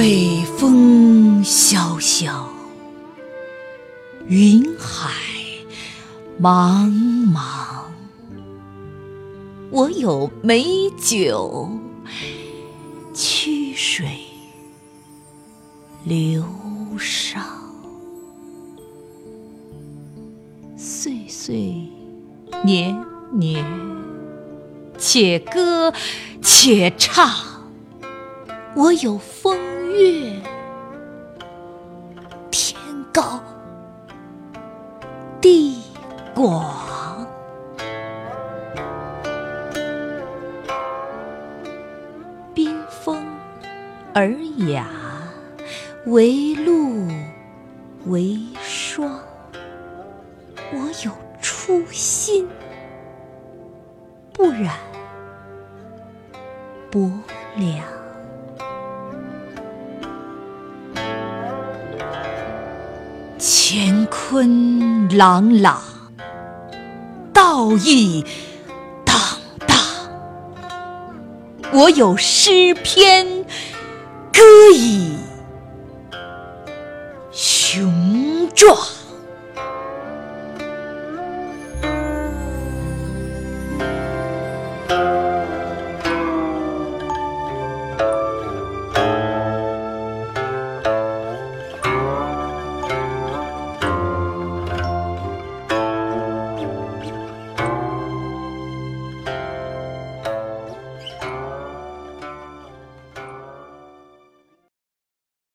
北风萧萧，云海茫茫。我有美酒，曲水流觞。岁岁年年，且歌且唱。我有风月，天高地广。冰封而雅，为露为霜。我有初心，不染薄凉。乾坤朗朗，道义荡荡。我有诗篇，歌以